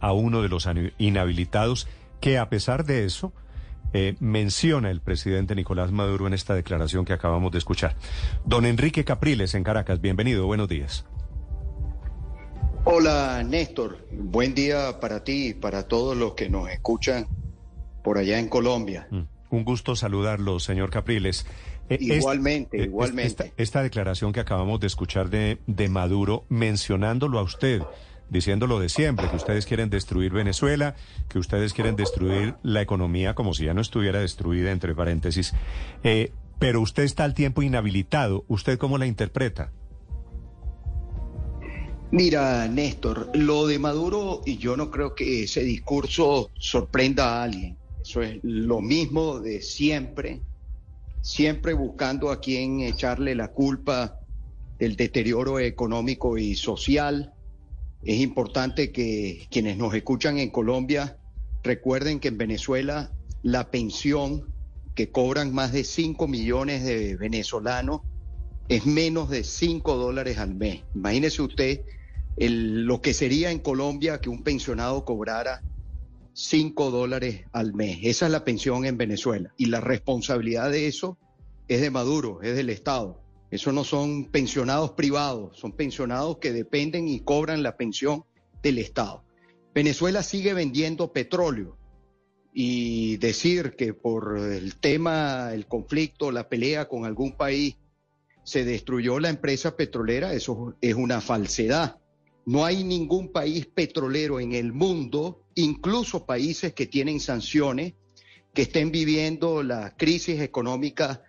A uno de los inhabilitados que a pesar de eso eh, menciona el presidente Nicolás Maduro en esta declaración que acabamos de escuchar. Don Enrique Capriles en Caracas, bienvenido, buenos días. Hola Néstor, buen día para ti y para todos los que nos escuchan por allá en Colombia. Mm, un gusto saludarlo, señor Capriles. Eh, igualmente, eh, igualmente. Esta, declaración que acabamos de escuchar de, de Maduro, mencionándolo a usted, diciéndolo de siempre, que ustedes quieren destruir Venezuela, que ustedes quieren destruir la economía como si ya no estuviera destruida, entre paréntesis. Eh, pero usted está al tiempo inhabilitado. ¿Usted cómo la interpreta? Mira, Néstor, lo de Maduro, y yo no creo que ese discurso sorprenda a alguien. Eso es lo mismo de siempre, siempre buscando a quien echarle la culpa del deterioro económico y social. Es importante que quienes nos escuchan en Colombia recuerden que en Venezuela la pensión que cobran más de 5 millones de venezolanos es menos de 5 dólares al mes. Imagínese usted lo que sería en Colombia que un pensionado cobrara 5 dólares al mes. Esa es la pensión en Venezuela. Y la responsabilidad de eso es de Maduro, es del Estado. Eso no son pensionados privados, son pensionados que dependen y cobran la pensión del Estado. Venezuela sigue vendiendo petróleo y decir que por el tema, el conflicto, la pelea con algún país se destruyó la empresa petrolera, eso es una falsedad. No hay ningún país petrolero en el mundo, incluso países que tienen sanciones, que estén viviendo la crisis económica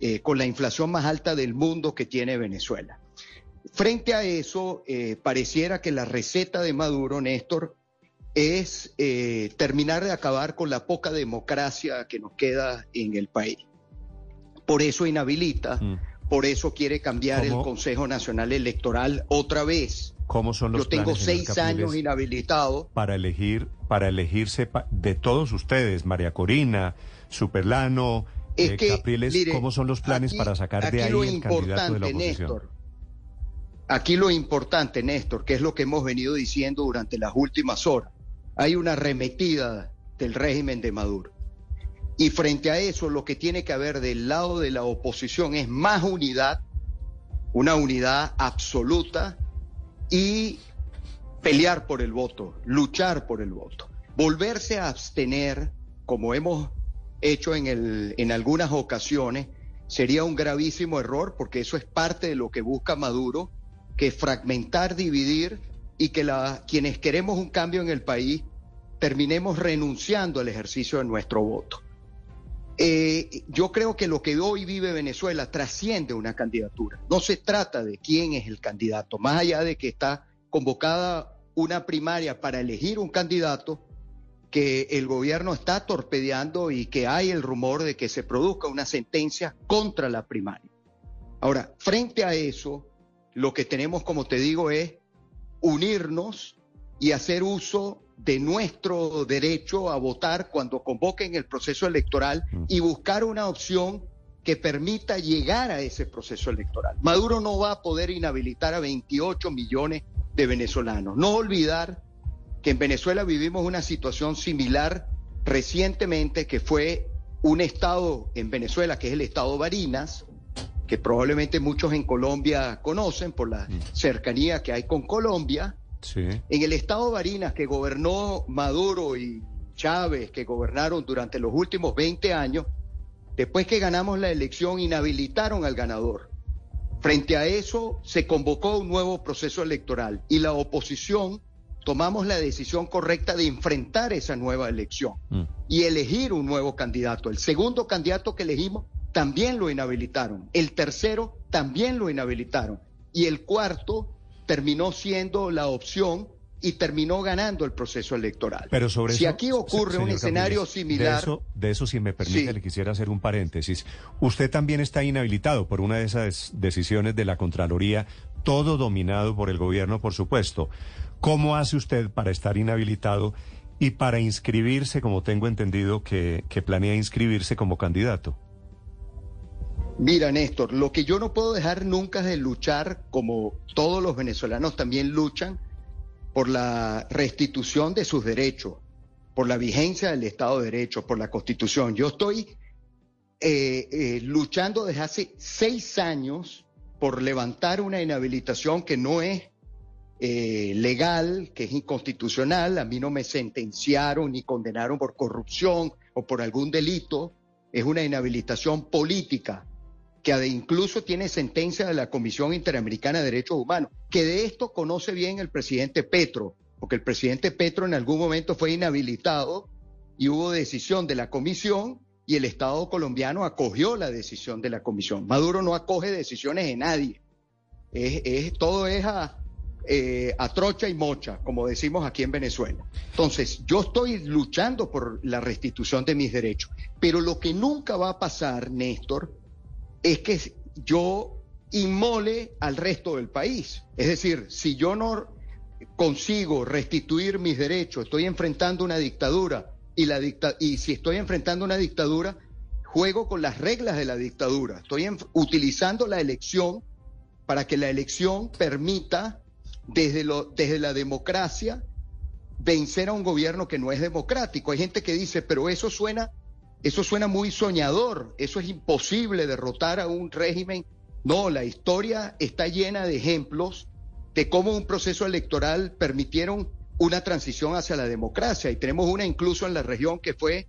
eh, con la inflación más alta del mundo que tiene Venezuela. Frente a eso, eh, pareciera que la receta de Maduro, Néstor, es eh, terminar de acabar con la poca democracia que nos queda en el país. Por eso inhabilita, mm. por eso quiere cambiar el Consejo Nacional Electoral otra vez ¿Cómo son los Yo tengo seis años inhabilitado. Para elegir, para elegirse de todos ustedes, María Corina, Superlano, eh, Capriles, ¿cómo son los planes para sacar de ahí el candidato de la oposición? Néstor, aquí lo importante, Néstor, que es lo que hemos venido diciendo durante las últimas horas. Hay una arremetida del régimen de Maduro. Y frente a eso, lo que tiene que haber del lado de la oposición es más unidad, una unidad absoluta y pelear por el voto, luchar por el voto, volverse a abstener, como hemos hecho en, el, en algunas ocasiones, sería un gravísimo error porque eso es parte de lo que busca Maduro, que fragmentar, dividir y que la, quienes queremos un cambio en el país terminemos renunciando al ejercicio de nuestro voto. Eh, yo creo que lo que hoy vive Venezuela trasciende una candidatura. No se trata de quién es el candidato, más allá de que está convocada una primaria para elegir un candidato que el gobierno está torpedeando y que hay el rumor de que se produzca una sentencia contra la primaria. Ahora, frente a eso, lo que tenemos, como te digo, es unirnos y hacer uso de nuestro derecho a votar cuando convoquen el proceso electoral mm. y buscar una opción que permita llegar a ese proceso electoral. Maduro no va a poder inhabilitar a 28 millones de venezolanos. No olvidar que en Venezuela vivimos una situación similar recientemente, que fue un estado en Venezuela, que es el estado Barinas, que probablemente muchos en Colombia conocen por la mm. cercanía que hay con Colombia, en el estado Barinas que gobernó Maduro y Chávez, que gobernaron durante los últimos 20 años, después que ganamos la elección, inhabilitaron al ganador. Frente a eso, se convocó un nuevo proceso electoral y la oposición tomamos la decisión correcta de enfrentar esa nueva elección mm. y elegir un nuevo candidato. El segundo candidato que elegimos también lo inhabilitaron. El tercero también lo inhabilitaron. Y el cuarto terminó siendo la opción y terminó ganando el proceso electoral. Pero sobre si eso, aquí ocurre un escenario similar, De eso, de eso, si me permite, Sí. le quisiera hacer un paréntesis. Usted también está inhabilitado por una de esas decisiones de la Contraloría, todo dominado por el gobierno, por supuesto. ¿Cómo hace usted para estar inhabilitado y para inscribirse, como tengo entendido que, planea inscribirse como candidato? Mira, Néstor, lo que yo no puedo dejar nunca es de luchar, como todos los venezolanos también luchan, por la restitución de sus derechos, por la vigencia del Estado de Derecho, por la Constitución. Yo estoy eh, eh, luchando desde hace seis años por levantar una inhabilitación que no es eh, legal, que es inconstitucional. A mí no me sentenciaron ni condenaron por corrupción o por algún delito. Es una inhabilitación política que incluso tiene sentencia de la Comisión Interamericana de Derechos Humanos, que de esto conoce bien el presidente Petro, porque el presidente Petro en algún momento fue inhabilitado y hubo decisión de la comisión y el Estado colombiano acogió la decisión de la comisión. Maduro no acoge decisiones de nadie. Es- todo es a, eh, a trocha y mocha, como decimos aquí en Venezuela. Entonces, yo estoy luchando por la restitución de mis derechos, pero lo que nunca va a pasar, Néstor, es que yo inmole al resto del país. Es decir, si yo no consigo restituir mis derechos, estoy enfrentando una dictadura y, la dicta y si estoy enfrentando una dictadura, juego con las reglas de la dictadura. Estoy utilizando la elección para que la elección permita desde, lo, desde la democracia vencer a un gobierno que no es democrático. Hay gente que dice, pero eso suena, eso suena muy soñador, eso es imposible derrotar a un régimen. No, la historia está llena de ejemplos de cómo un proceso electoral permitieron una transición hacia la democracia. Y tenemos una incluso en la región que fue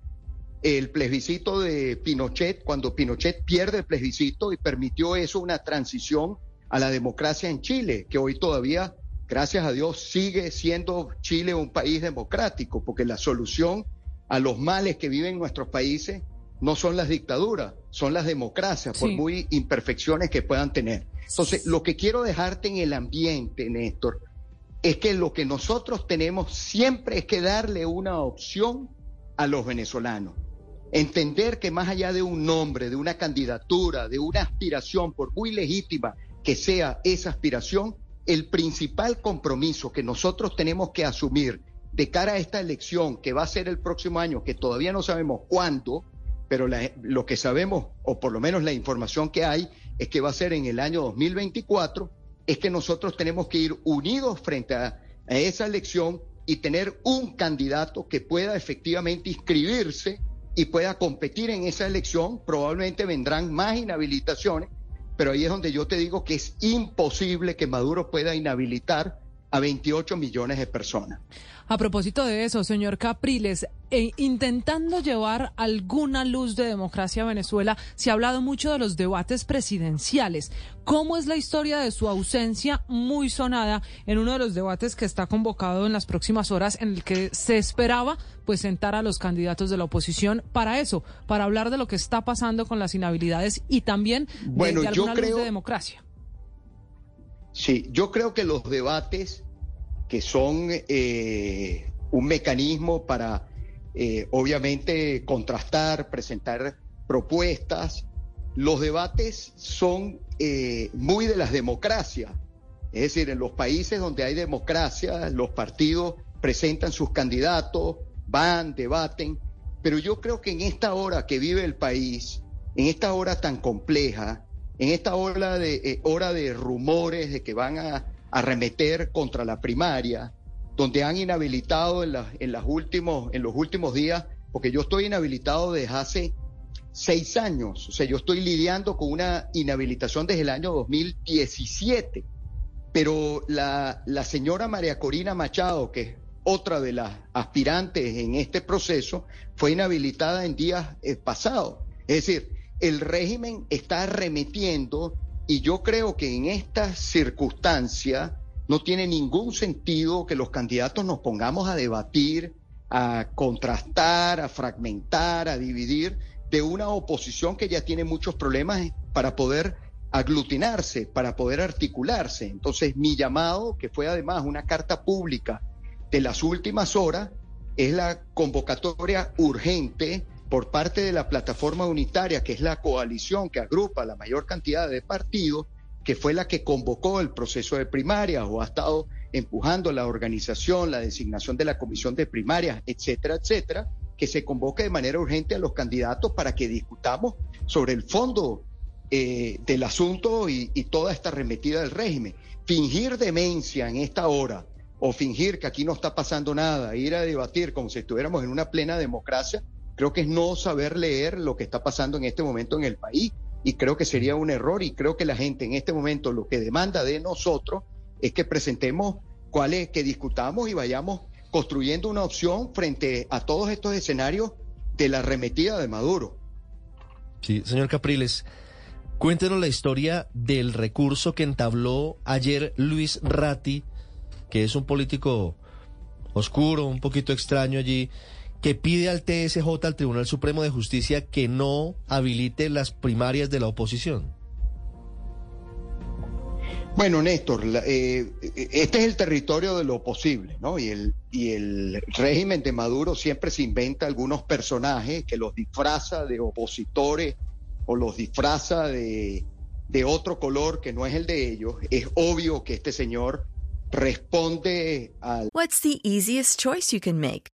el plebiscito de Pinochet, cuando Pinochet pierde el plebiscito y permitió eso una transición a la democracia en Chile, que hoy todavía, gracias a Dios, sigue siendo Chile un país democrático, porque la solución a los males que viven nuestros países no son las dictaduras, son las democracias, por muy imperfecciones que puedan tener. Entonces, lo que quiero dejarte en el ambiente, Néstor, es que lo que nosotros tenemos siempre es que darle una opción a los venezolanos. Entender que más allá de un nombre, de una candidatura, de una aspiración, por muy legítima que sea esa aspiración, el principal compromiso que nosotros tenemos que asumir de cara a esta elección que va a ser el próximo año, que todavía no sabemos cuándo, pero lo que sabemos, o por lo menos la información que hay, es que va a ser en el año 2024, es que nosotros tenemos que ir unidos frente a esa elección y tener un candidato que pueda efectivamente inscribirse y pueda competir en esa elección. Probablemente vendrán más inhabilitaciones, pero ahí es donde yo te digo que es imposible que Maduro pueda inhabilitar a 28 millones de personas. A propósito de eso, señor Capriles, eh, intentando llevar alguna luz de democracia a Venezuela, se ha hablado mucho de los debates presidenciales. ¿Cómo es la historia de su ausencia muy sonada en uno de los debates que está convocado en las próximas horas, en el que se esperaba pues sentar a los candidatos de la oposición para eso, para hablar de lo que está pasando con las inhabilidades y también de- Bueno, de, alguna luz creo- de democracia? Sí, yo creo que los debates que son eh, un mecanismo para, eh, obviamente, contrastar, presentar propuestas, los debates son eh, muy de las democracias. Es decir, en los países donde hay democracia, los partidos presentan sus candidatos, van, debaten, pero yo creo que en esta hora que vive el país, en esta hora tan compleja, en esta hora de, eh, hora de rumores de que van a arremeter contra la primaria, donde han inhabilitado en, en, últimos, en los últimos días, porque yo estoy inhabilitado desde hace seis años, o sea, yo estoy lidiando con una inhabilitación desde el año 2017, pero la, la señora María Corina Machado, que es otra de las aspirantes en este proceso, fue inhabilitada en días eh, pasados. Es decir, el régimen está arremetiendo y yo creo que en esta circunstancia no tiene ningún sentido que los candidatos nos pongamos a debatir, a contrastar, a fragmentar, a dividir de una oposición que ya tiene muchos problemas para poder aglutinarse, para poder articularse. Entonces, mi llamado, que fue además una carta pública de las últimas horas es la convocatoria urgente por parte de la plataforma unitaria, que es la coalición que agrupa la mayor cantidad de partidos, que fue la que convocó el proceso de primarias o ha estado empujando la organización, la designación de la comisión de primarias, etcétera, etcétera, que se convoque de manera urgente a los candidatos para que discutamos sobre el fondo eh, del asunto y, y toda esta arremetida del régimen. Fingir demencia en esta hora o fingir que aquí no está pasando nada, ir a debatir como si estuviéramos en una plena democracia, creo que es no saber leer lo que está pasando en este momento en el país y creo que sería un error y creo que la gente en este momento lo que demanda de nosotros es que presentemos cuáles, que discutamos y vayamos construyendo una opción frente a todos estos escenarios de la arremetida de Maduro. Sí, señor Capriles, cuéntenos la historia del recurso que entabló ayer Luis Ratti, que es un político oscuro, un poquito extraño allí, que pide al TSJ, al Tribunal Supremo de Justicia, que no habilite las primarias de la oposición. Bueno, Néstor, eh, este es el territorio de lo posible, ¿no? Y el, y el régimen de Maduro siempre se inventa algunos personajes que los disfraza de opositores o los disfraza de, de otro color que no es el de ellos. Es obvio que este señor responde al... What's the easiest choice you can make?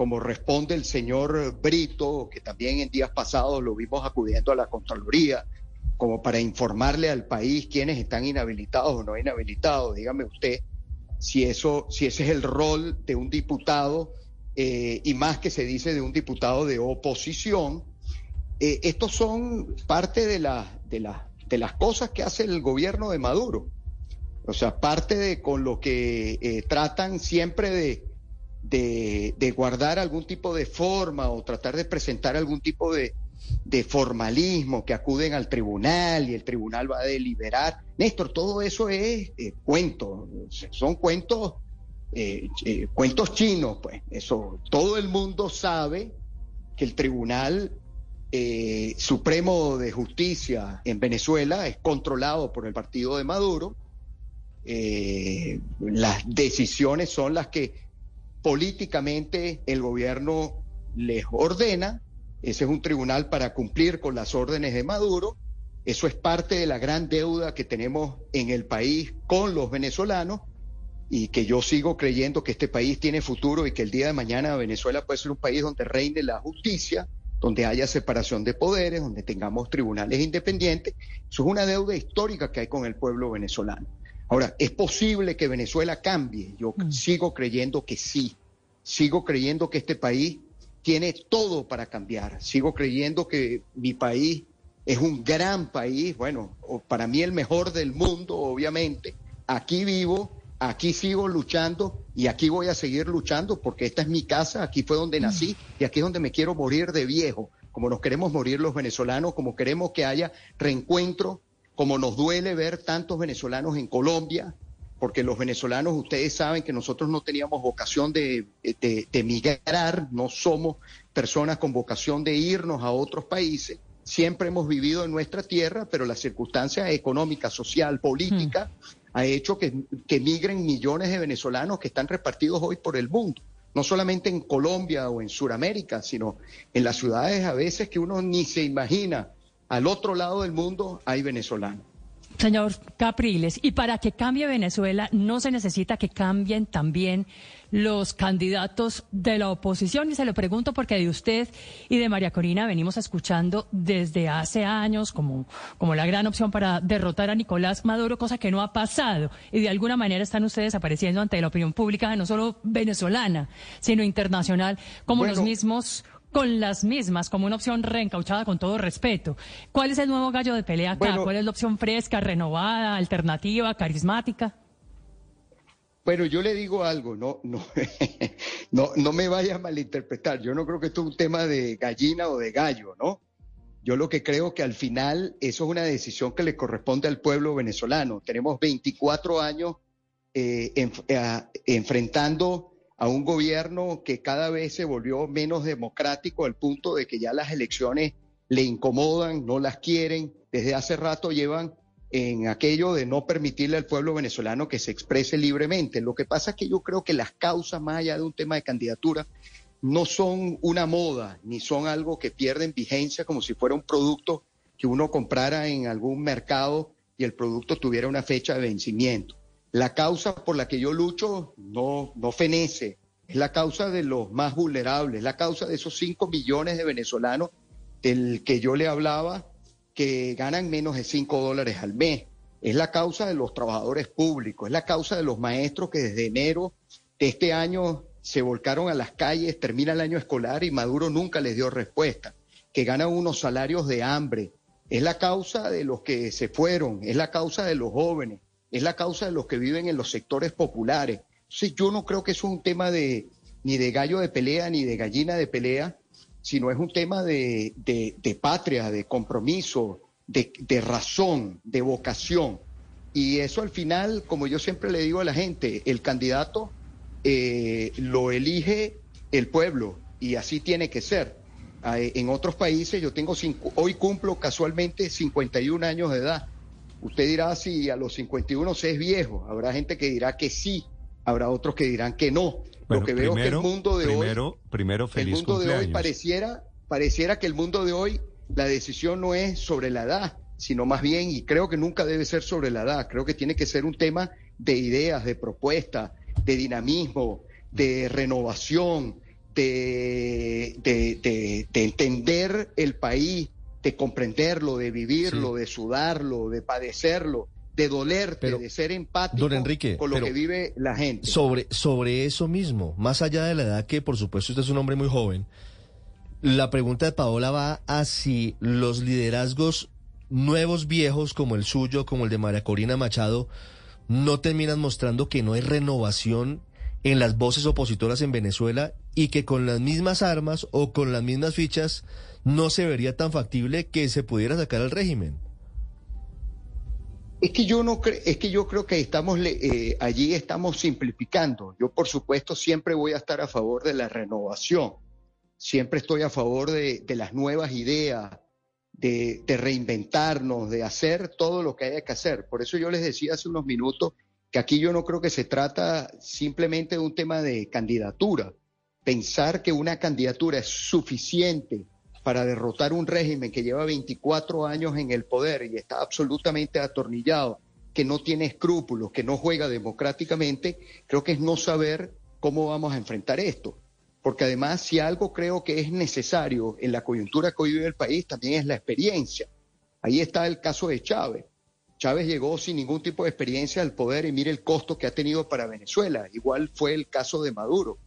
como responde el señor Brito, que también en días pasados lo vimos acudiendo a la Contraloría, como para informarle al país quiénes están inhabilitados o no inhabilitados. Dígame usted si, eso, si ese es el rol de un diputado eh, y más que se dice de un diputado de oposición. Eh, estos son parte de, de, de las cosas que hace el gobierno de Maduro. O sea, parte de con lo que eh, tratan siempre de, de, guardar algún tipo de forma o tratar de presentar algún tipo de, de, formalismo, que acuden al tribunal y el tribunal va a deliberar. Néstor, todo eso es eh, cuento, son cuentos, eh, eh, cuentos chinos, pues. Eso, todo el mundo sabe que el Tribunal eh, Supremo de Justicia en Venezuela es controlado por el partido de Maduro. las decisiones son las que políticamente el gobierno les ordena. Ese es un tribunal para cumplir con las órdenes de Maduro. Eso es parte de la gran deuda que tenemos en el país con los venezolanos y que yo sigo creyendo que este país tiene futuro y que el día de mañana Venezuela puede ser un país donde reine la justicia, donde haya separación de poderes, donde tengamos tribunales independientes. Eso es una deuda histórica que hay con el pueblo venezolano. Ahora, ¿es posible que Venezuela cambie? Yo mm. sigo creyendo que sí. Sigo creyendo que este país tiene todo para cambiar. Sigo creyendo que mi país es un gran país, bueno, para mí el mejor del mundo, obviamente. Aquí vivo, aquí sigo luchando y aquí voy a seguir luchando porque esta es mi casa, aquí fue donde nací y aquí es donde me quiero morir de viejo, como nos queremos morir los venezolanos, como queremos que haya reencuentro como nos duele ver tantos venezolanos en Colombia, porque los venezolanos, ustedes saben que nosotros no teníamos vocación de, de, de, migrar, no somos personas con vocación de irnos a otros países. Siempre hemos vivido en nuestra tierra, pero la circunstancia económica, social, política mm. ha hecho que, que migren millones de venezolanos que están repartidos hoy por el mundo. No solamente en Colombia o en Sudamérica, sino en las ciudades a veces que uno ni se imagina al otro lado del mundo hay venezolanos. Señor Capriles, y para que cambie Venezuela no se necesita que cambien también los candidatos de la oposición. Y se lo pregunto porque de usted y de María Corina venimos escuchando desde hace años como, como la gran opción para derrotar a Nicolás Maduro, cosa que no ha pasado. Y de alguna manera están ustedes apareciendo ante la opinión pública, no solo venezolana, sino internacional, como los mismos con las mismas como una opción reencauchada con todo respeto. ¿Cuál es el nuevo gallo de pelea acá? ¿Cuál es la opción fresca, renovada, alternativa, carismática? Bueno, yo le digo algo, no, no, no, no me vaya a malinterpretar. Yo no creo que esto es un tema de gallina o de gallo, ¿no? Yo lo que creo que al final eso es una decisión que le corresponde al pueblo venezolano. Tenemos 24 años eh, eh, enfrentando a un gobierno que cada vez se volvió menos democrático al punto de que ya las elecciones le incomodan, no las quieren. Desde hace rato llevan en aquello de no permitirle al pueblo venezolano que se exprese libremente. Lo que pasa es que yo creo que las causas, más allá de un tema de candidatura, no son una moda, ni son algo que pierden vigencia como si fuera un producto que uno comprara en algún mercado y el producto tuviera una fecha de vencimiento. La causa por la que yo lucho no, no fenece, es la causa de los más vulnerables, es la causa de esos 5 millones de venezolanos del que yo le hablaba que ganan menos de 5 dólares al mes. Es la causa de los trabajadores públicos, es la causa de los maestros que desde enero de este año se volcaron a las calles, termina el año escolar y Maduro nunca les dio respuesta, que ganan unos salarios de hambre. Es la causa de los que se fueron, es la causa de los jóvenes, es la causa de los que viven en los sectores populares. Yo no creo que es un tema de ni de gallo de pelea ni de gallina de pelea, sino es un tema de, patria, de compromiso, de, razón, de vocación. Y eso al final, como yo siempre le digo a la gente, el candidato eh, lo elige el pueblo y así tiene que ser. En otros países yo tengo, hoy cumplo casualmente 51 años de edad Usted dirá si a los 51 se es viejo. Habrá gente que dirá que sí, habrá otros que dirán que no. Lo que veo es que el mundo de hoy, primero feliz el mundo de hoy pareciera, pareciera que el mundo de hoy la decisión no es sobre la edad, sino más bien, y creo que nunca debe ser sobre la edad, creo que tiene que ser un tema de ideas, de propuestas, de dinamismo, de renovación, de, de, de entender el país, de comprenderlo, de vivirlo, de sudarlo, de padecerlo, de dolerte, de ser empático con lo que vive la gente. Sobre, sobre eso mismo, más allá de la edad que por supuesto usted es un hombre muy joven, la pregunta de Paola va a si los liderazgos nuevos viejos como el suyo, como el de María Corina Machado, no terminan mostrando que no hay renovación en las voces opositoras en Venezuela y que con las mismas armas o con las mismas fichas no se vería tan factible que se pudiera sacar al régimen. Es que yo no creo, es que yo creo que estamos eh, allí estamos simplificando. Yo por supuesto siempre voy a estar a favor de la renovación, siempre estoy a favor de, las nuevas ideas, de, de, reinventarnos, de hacer todo lo que haya que hacer. Por eso yo les decía hace unos minutos que aquí yo no creo que se trata simplemente de un tema de candidatura. Pensar que una candidatura es suficiente para derrotar un régimen que lleva 24 años en el poder y está absolutamente atornillado, que no tiene escrúpulos, que no juega democráticamente, creo que es no saber cómo vamos a enfrentar esto. Porque además, si algo creo que es necesario en la coyuntura que hoy vive el país, también es la experiencia. Ahí está el caso de Chávez. Chávez llegó sin ningún tipo de experiencia al poder y mire el costo que ha tenido para Venezuela. Igual fue el caso de Maduro.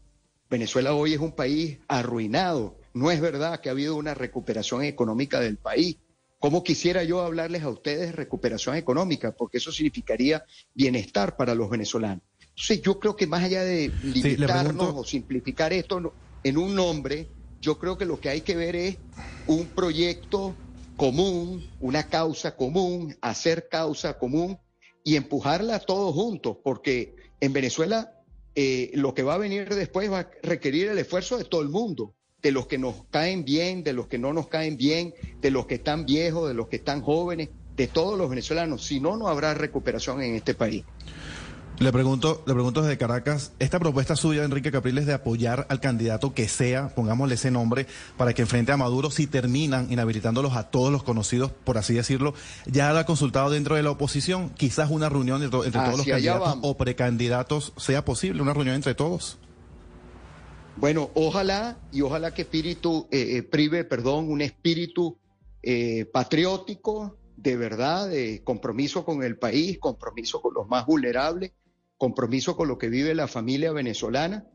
Venezuela hoy es un país arruinado, no es verdad que ha habido una recuperación económica del país. ¿Cómo quisiera yo hablarles a ustedes de recuperación económica? Porque eso significaría bienestar para los venezolanos. Entonces yo creo que más allá de limitarnos o simplificar esto en un nombre, yo creo que lo que hay que ver es un proyecto común, una causa común, hacer causa común y empujarla todos juntos, porque en Venezuela eh, lo que va a venir después va a requerir el esfuerzo de todo el mundo de los que nos caen bien, de los que no nos caen bien, de los que están viejos, de los que están jóvenes, de todos los venezolanos. Si no, no habrá recuperación en este país. Le pregunto, le pregunto desde Caracas, esta propuesta suya, Enrique Capriles, de apoyar al candidato que sea, pongámosle ese nombre, para que enfrente a Maduro, si terminan inhabilitándolos a todos los conocidos, por así decirlo, ya la ha consultado dentro de la oposición, quizás una reunión entre, entre todos los candidatos o precandidatos sea posible, una reunión entre todos. Bueno, ojalá y ojalá que espíritu eh, eh, prive, perdón, un espíritu eh, patriótico, de verdad, de compromiso con el país, compromiso con los más vulnerables compromiso con lo que vive la familia venezolana.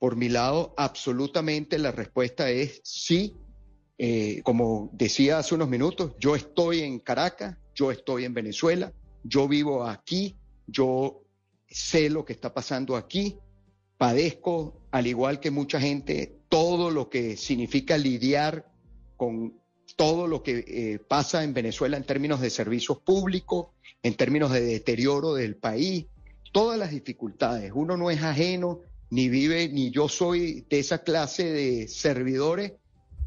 Por mi lado, absolutamente la respuesta es sí. Eh, como decía hace unos minutos, yo estoy en Caracas, yo estoy en Venezuela, yo vivo aquí, yo sé lo que está pasando aquí, padezco, al igual que mucha gente, todo lo que significa lidiar con todo lo que eh, pasa en Venezuela en términos de servicios públicos, en términos de deterioro del país, todas las dificultades. Uno no es ajeno, ni vive, ni yo soy de esa clase de servidores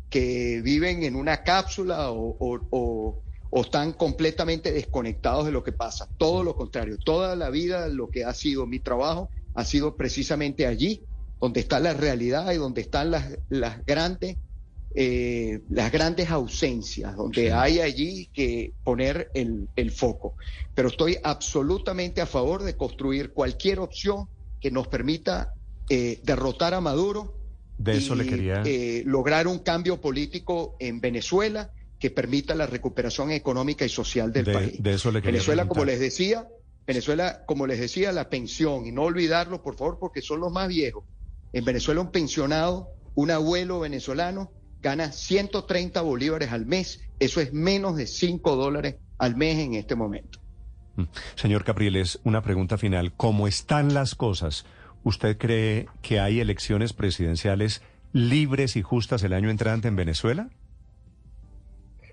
que viven en una cápsula o, están completamente desconectados de lo que pasa. Todo lo contrario, toda la vida lo que ha sido mi trabajo ha sido precisamente allí, donde está la realidad y donde están las, las grandes eh, las grandes ausencias, donde hay allí que poner el, foco. Pero estoy absolutamente a favor de construir cualquier opción que nos permita eh, derrotar a Maduro. De eso y, le quería. Eh, lograr un cambio político en Venezuela que permita la recuperación económica y social del país. De eso le quería Venezuela, como les decía, Venezuela, como les decía, la pensión, y no olvidarlo, por favor, porque son los más viejos. En Venezuela un pensionado, un abuelo venezolano, gana 130 bolívares al mes. Eso es menos de 5 dólares al mes en este momento. Mm. Señor Capriles, una pregunta final. ¿Cómo están las cosas? ¿Usted cree que hay elecciones presidenciales libres y justas el año entrante en Venezuela?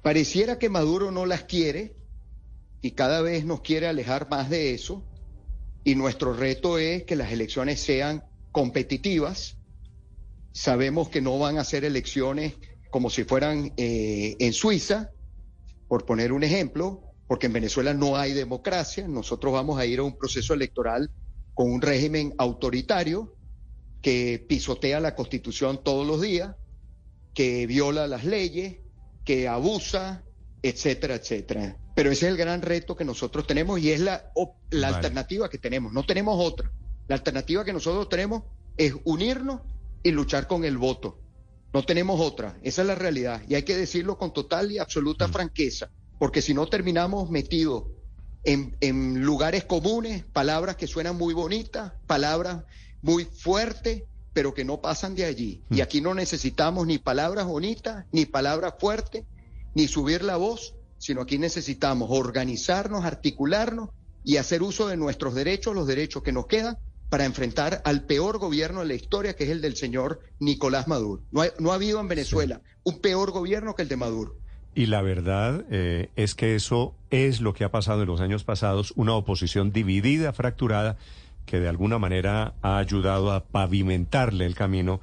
Pareciera que Maduro no las quiere y cada vez nos quiere alejar más de eso. Y nuestro reto es que las elecciones sean competitivas, Sabemos que no van a ser elecciones como si fueran eh, en Suiza, por poner un ejemplo, porque en Venezuela no hay democracia. Nosotros vamos a ir a un proceso electoral con un régimen autoritario que pisotea la constitución todos los días, que viola las leyes, que abusa, etcétera, etcétera. Pero ese es el gran reto que nosotros tenemos y es la, la alternativa que tenemos. No tenemos otra. La alternativa que nosotros tenemos es unirnos y luchar con el voto. No tenemos otra, esa es la realidad. Y hay que decirlo con total y absoluta mm. franqueza, porque si no terminamos metidos en, en, lugares comunes, palabras que suenan muy bonitas, palabras muy fuertes, pero que no pasan de allí. Y mm. aquí no necesitamos ni palabras bonitas, ni palabras fuertes, ni subir la voz, sino aquí necesitamos organizarnos, articularnos y hacer uso de nuestros derechos, los derechos que nos quedan, para enfrentar al peor gobierno de la historia, que es el del señor Nicolás Maduro. No, ha habido en Venezuela un peor gobierno que el de Maduro. Y la verdad eh, es que eso es lo que ha pasado en los años pasados, una oposición dividida, fracturada, que de alguna manera ha ayudado a pavimentarle el camino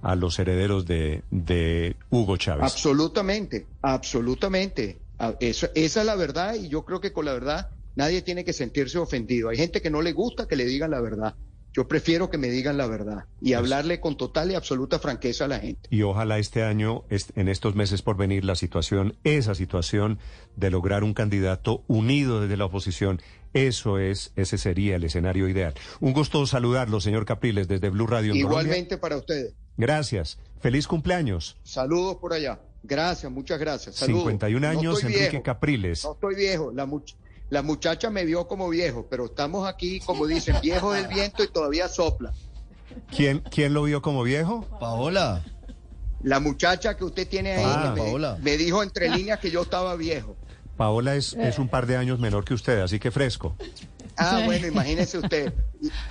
a los herederos de, de Hugo Chávez. Absolutamente, absolutamente. esa es la verdad y yo creo que con la verdad nadie tiene que sentirse ofendido. Hay gente que no le gusta que le digan la verdad. Yo prefiero que me digan la verdad y hablarle con total y absoluta franqueza a la gente. Y ojalá este año, en estos meses por venir, la situación, esa situación de lograr un candidato unido desde la oposición, eso es, ese sería el escenario ideal. Un gusto saludarlo, señor Capriles, desde Blue Radio. Igualmente para ustedes. Gracias. Feliz cumpleaños. Saludos por allá. Gracias, muchas gracias. Saludos. 51 años, Enrique Capriles. No estoy viejo. La la muchacha me vio como viejo, pero estamos aquí, como dicen, viejo del viento y todavía sopla. ¿Quién, quién lo vio como viejo? Paola. La muchacha que usted tiene ahí ah, me, me, dijo entre líneas que yo estaba viejo. Paola es, es un par de años menor que usted, así que fresco. Ah, bueno, imagínese usted.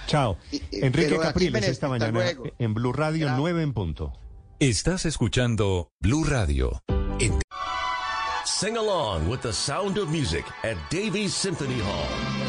Chao. Enrique Capriles esta mañana en Blue Radio 9 en punto. Estás escuchando Blue Radio. Sing along with the sound of music at Davies Symphony Hall.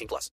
18 plus.